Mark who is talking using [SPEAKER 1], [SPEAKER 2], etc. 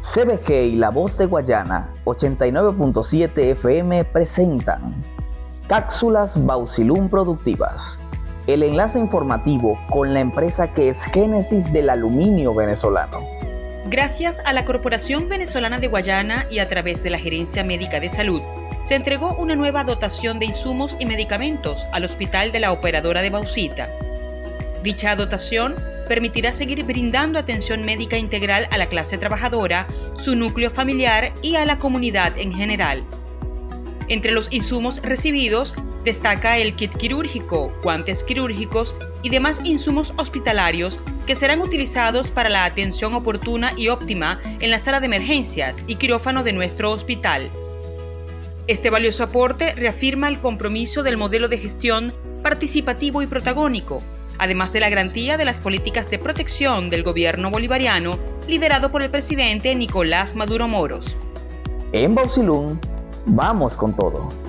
[SPEAKER 1] CBG y La Voz de Guayana 89.7 FM presentan Cápsulas Bausilum Productivas, el enlace informativo con la empresa que es génesis del aluminio venezolano.
[SPEAKER 2] Gracias a la Corporación Venezolana de Guayana y a través de la Gerencia Médica de Salud, se entregó una nueva dotación de insumos y medicamentos al Hospital de la Operadora de Bauxita. Dicha dotación permitirá seguir brindando atención médica integral a la clase trabajadora, su núcleo familiar y a la comunidad en general. Entre los insumos recibidos destaca el kit quirúrgico, guantes quirúrgicos y demás insumos hospitalarios que serán utilizados para la atención oportuna y óptima en la sala de emergencias y quirófano de nuestro hospital. Este valioso aporte reafirma el compromiso del modelo de gestión participativo y protagónico, además de la garantía de las políticas de protección del gobierno bolivariano liderado por el presidente Nicolás Maduro Moros.
[SPEAKER 1] En Bausilún, vamos con todo.